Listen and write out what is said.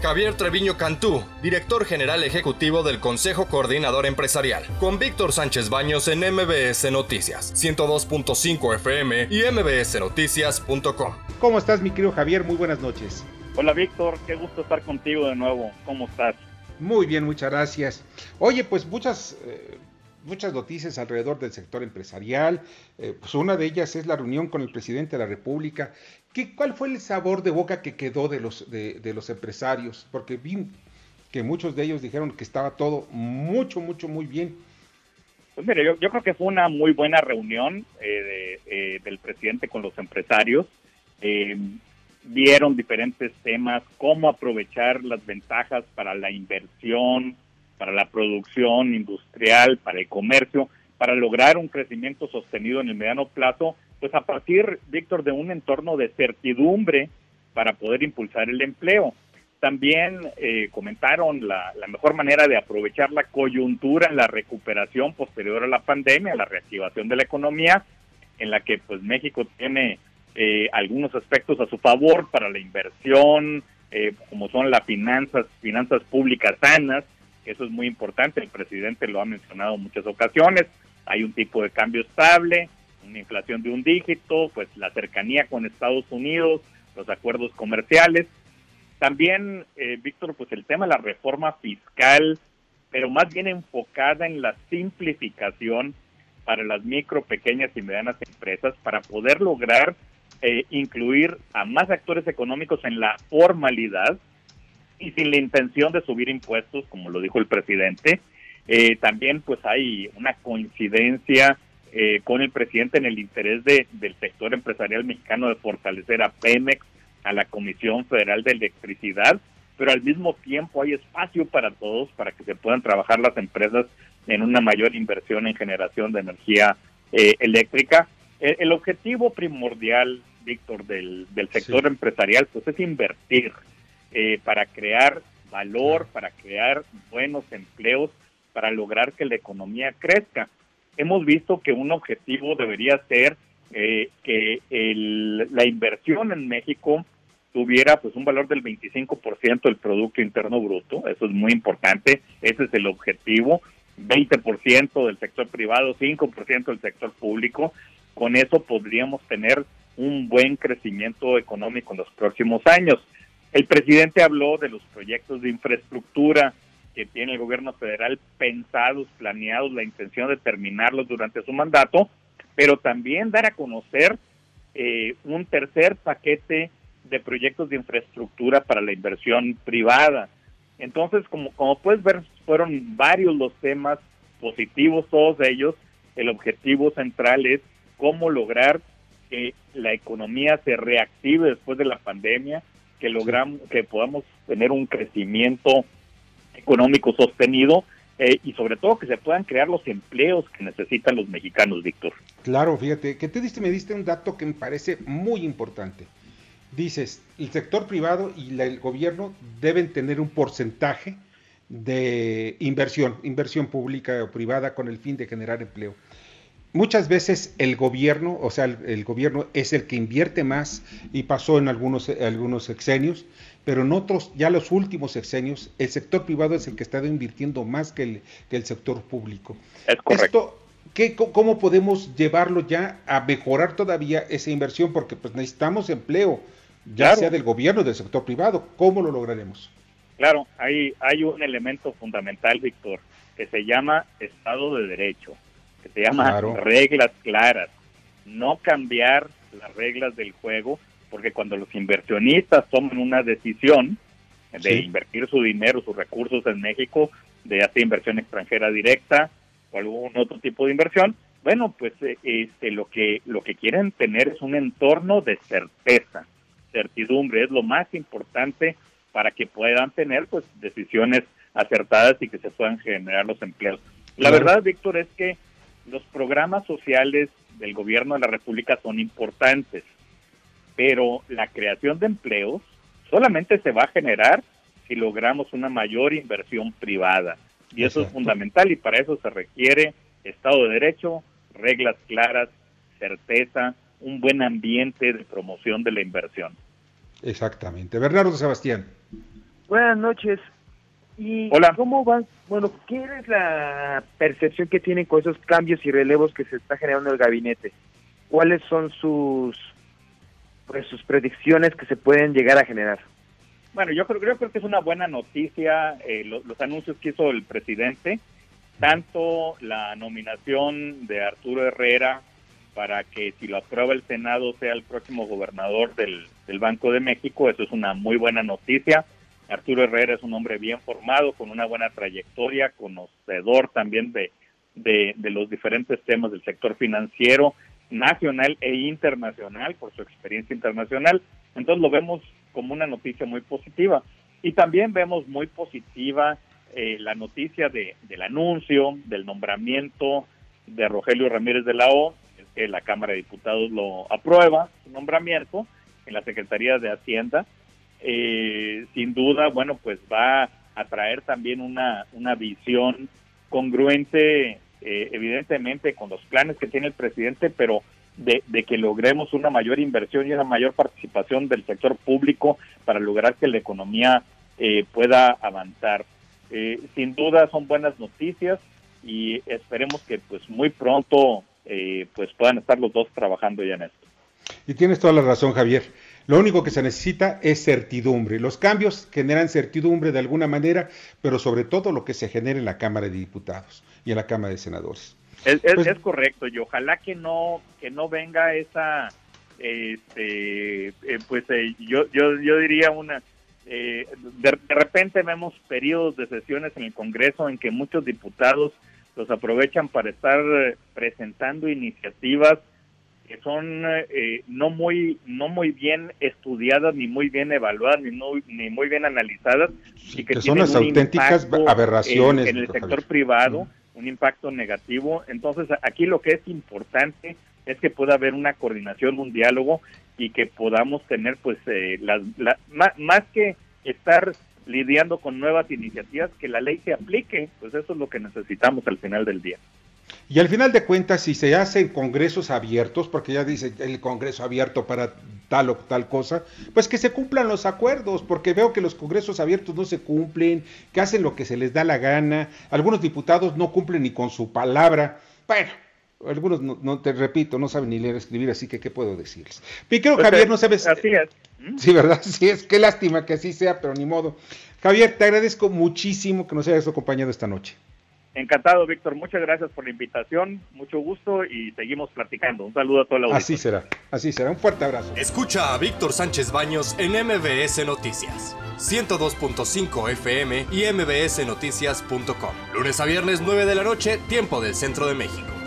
Javier Treviño Cantú, director general ejecutivo del Consejo Coordinador Empresarial, con Víctor Sánchez Baños en MBS Noticias, 102.5 FM y mbsnoticias.com. ¿Cómo estás, mi querido Javier? Muy buenas noches. Hola, Víctor, qué gusto estar contigo de nuevo. ¿Cómo estás? Muy bien, muchas gracias. Oye, pues muchas, eh, muchas noticias alrededor del sector empresarial. Eh, pues una de ellas es la reunión con el presidente de la República. ¿Qué, ¿Cuál fue el sabor de boca que quedó de los, de, los empresarios? Porque vi que muchos de ellos dijeron que estaba todo mucho, mucho, muy bien. Pues mire, yo, creo que fue una muy buena reunión eh, del presidente con los empresarios vieron diferentes temas, cómo aprovechar las ventajas para la inversión, para la producción industrial, para el comercio, para lograr un crecimiento sostenido en el mediano plazo, pues a partir, Víctor, de un entorno de certidumbre para poder impulsar el empleo. También eh, comentaron la, la, mejor manera de aprovechar la coyuntura en la recuperación posterior a la pandemia, la reactivación de la economía, en la que pues México tiene eh, algunos aspectos a su favor para la inversión, eh, como son las finanzas, finanzas públicas sanas, eso es muy importante, el presidente lo ha mencionado en muchas ocasiones, hay un tipo de cambio estable, una inflación de un dígito, pues la cercanía con Estados Unidos, los acuerdos comerciales. También, eh, Víctor, pues el tema de la reforma fiscal, pero más bien enfocada en la simplificación para las micro, pequeñas y medianas empresas para poder lograr eh, incluir a más actores económicos en la formalidad y sin la intención de subir impuestos, como lo dijo el presidente. Eh, también pues hay una coincidencia eh, con el presidente en el interés de, del sector empresarial mexicano de fortalecer a Pemex, a la Comisión Federal de Electricidad, pero al mismo tiempo hay espacio para todos para que se puedan trabajar las empresas en una mayor inversión en generación de energía eléctrica. El, objetivo primordial, Víctor, del, del sector empresarial, pues es invertir eh, para crear valor, para crear buenos empleos, para lograr que la economía crezca. Hemos visto que un objetivo debería ser eh, que el, la inversión en México tuviera pues un valor del 25% del Producto Interno Bruto, eso es muy importante, ese es el objetivo, 20% del sector privado, 5% del sector público, con eso podríamos tener un buen crecimiento económico en los próximos años. El presidente habló de los proyectos de infraestructura que tiene el gobierno federal pensados, planeados, la intención de terminarlos durante su mandato, pero también dar a conocer eh, un tercer paquete de proyectos de infraestructura para la inversión privada. Entonces, como, como puedes ver, fueron varios los temas positivos, todos ellos. El objetivo central es cómo lograr que la economía se reactive después de la pandemia, que logramos, que podamos tener un crecimiento económico sostenido eh, y sobre todo que se puedan crear los empleos que necesitan los mexicanos, Víctor. Claro, fíjate, que te diste, me diste un dato que me parece muy importante. Dices, el sector privado y el gobierno deben tener un porcentaje de inversión, inversión pública o privada con el fin de generar empleo muchas veces el gobierno, o sea, el, gobierno es el que invierte más y pasó en algunos, algunos sexenios, pero en otros, ya los últimos sexenios, el sector privado es el que está invirtiendo más que el, que el sector público. Es correcto. Esto, ¿Cómo podemos llevarlo ya a mejorar todavía esa inversión? Porque pues necesitamos empleo, ya sea del gobierno o del sector privado. ¿Cómo lo lograremos? Claro, hay, hay un elemento fundamental, Víctor, que se llama Estado de Derecho que se llama reglas claras, no cambiar las reglas del juego, porque cuando los inversionistas toman una decisión de invertir su dinero, sus recursos en México, de hacer inversión extranjera directa o algún otro tipo de inversión, bueno, pues eh, este, lo que lo que quieren tener es un entorno de certeza, certidumbre, es lo más importante para que puedan tener pues decisiones acertadas y que se puedan generar los empleos. La verdad, Víctor, es que los programas sociales del gobierno de la República son importantes, pero la creación de empleos solamente se va a generar si logramos una mayor inversión privada. Y eso es fundamental y para eso se requiere Estado de Derecho, reglas claras, certeza, un buen ambiente de promoción de la inversión. Exactamente. Bernardo Sebastián. Buenas noches. ¿Y Hola. cómo van? Bueno, ¿qué es la percepción que tienen con esos cambios y relevos que se está generando en el gabinete? ¿Cuáles son sus pues sus predicciones que se pueden llegar a generar? Bueno, yo creo, yo creo que es una buena noticia eh, lo- los anuncios que hizo el presidente, tanto la nominación de Arturo Herrera para que si lo aprueba el Senado sea el próximo gobernador del, Banco de México, eso es una muy buena noticia. Arturo Herrera es un hombre bien formado, con una buena trayectoria, conocedor también de los diferentes temas del sector financiero nacional e internacional por su experiencia internacional. Entonces lo vemos como una noticia muy positiva. Y también vemos muy positiva eh, la noticia de, del anuncio, del nombramiento de Rogelio Ramírez de la O, que la Cámara de Diputados lo aprueba, su nombramiento en la Secretaría de Hacienda. Eh, sin duda, bueno, pues va a traer también una, una visión congruente, eh, evidentemente, con los planes que tiene el presidente, pero de, que logremos una mayor inversión y una mayor participación del sector público para lograr que la economía eh, pueda avanzar. Eh, sin duda son buenas noticias y esperemos que pues muy pronto eh, pues puedan estar los dos trabajando ya en esto. Y tienes toda la razón, Javier. Lo único que se necesita es certidumbre. Los cambios generan certidumbre de alguna manera, pero sobre todo lo que se genera en la Cámara de Diputados y en la Cámara de Senadores. Es, es- Pues- es correcto y ojalá que no que no venga esa este eh, pues eh, yo yo yo diría una eh, de, de repente vemos periodos de sesiones en el Congreso en que muchos diputados los aprovechan para estar presentando iniciativas que son eh, no muy no muy bien estudiadas ni muy bien evaluadas ni, no- ni muy bien analizadas Sí, y que, que son tienen las un auténticas aberraciones, en el sector Javier. privado un impacto negativo. Entonces aquí lo que es importante es que pueda haber una coordinación un diálogo y que podamos tener pues eh, las la- más que estar lidiando con nuevas iniciativas que la ley se aplique. Pues eso es lo que necesitamos al final del día Y al final de cuentas, si se hacen congresos abiertos, porque ya dice el congreso abierto para tal o tal cosa, pues que se cumplan los acuerdos, porque veo que los congresos abiertos no se cumplen, que hacen lo que se les da la gana, algunos diputados no cumplen ni con su palabra. Bueno, algunos, no, no te repito, no saben ni leer ni escribir, así que ¿qué puedo decirles? Mi querido Pues, Javier, eh, no sabes... así es ¿Mm? Sí, ¿verdad? Sí, es qué lástima que así sea, pero ni modo. Javier, te agradezco muchísimo que nos hayas acompañado esta noche. Encantado Víctor muchas gracias por la invitación mucho gusto y seguimos platicando un saludo a toda la audiencia Así será, así será. Un fuerte abrazo. Escucha a Víctor Sánchez Baños en MBS Noticias. 102.5 FM y mbsnoticias.com. Lunes a viernes 9 de la noche, tiempo del centro de México.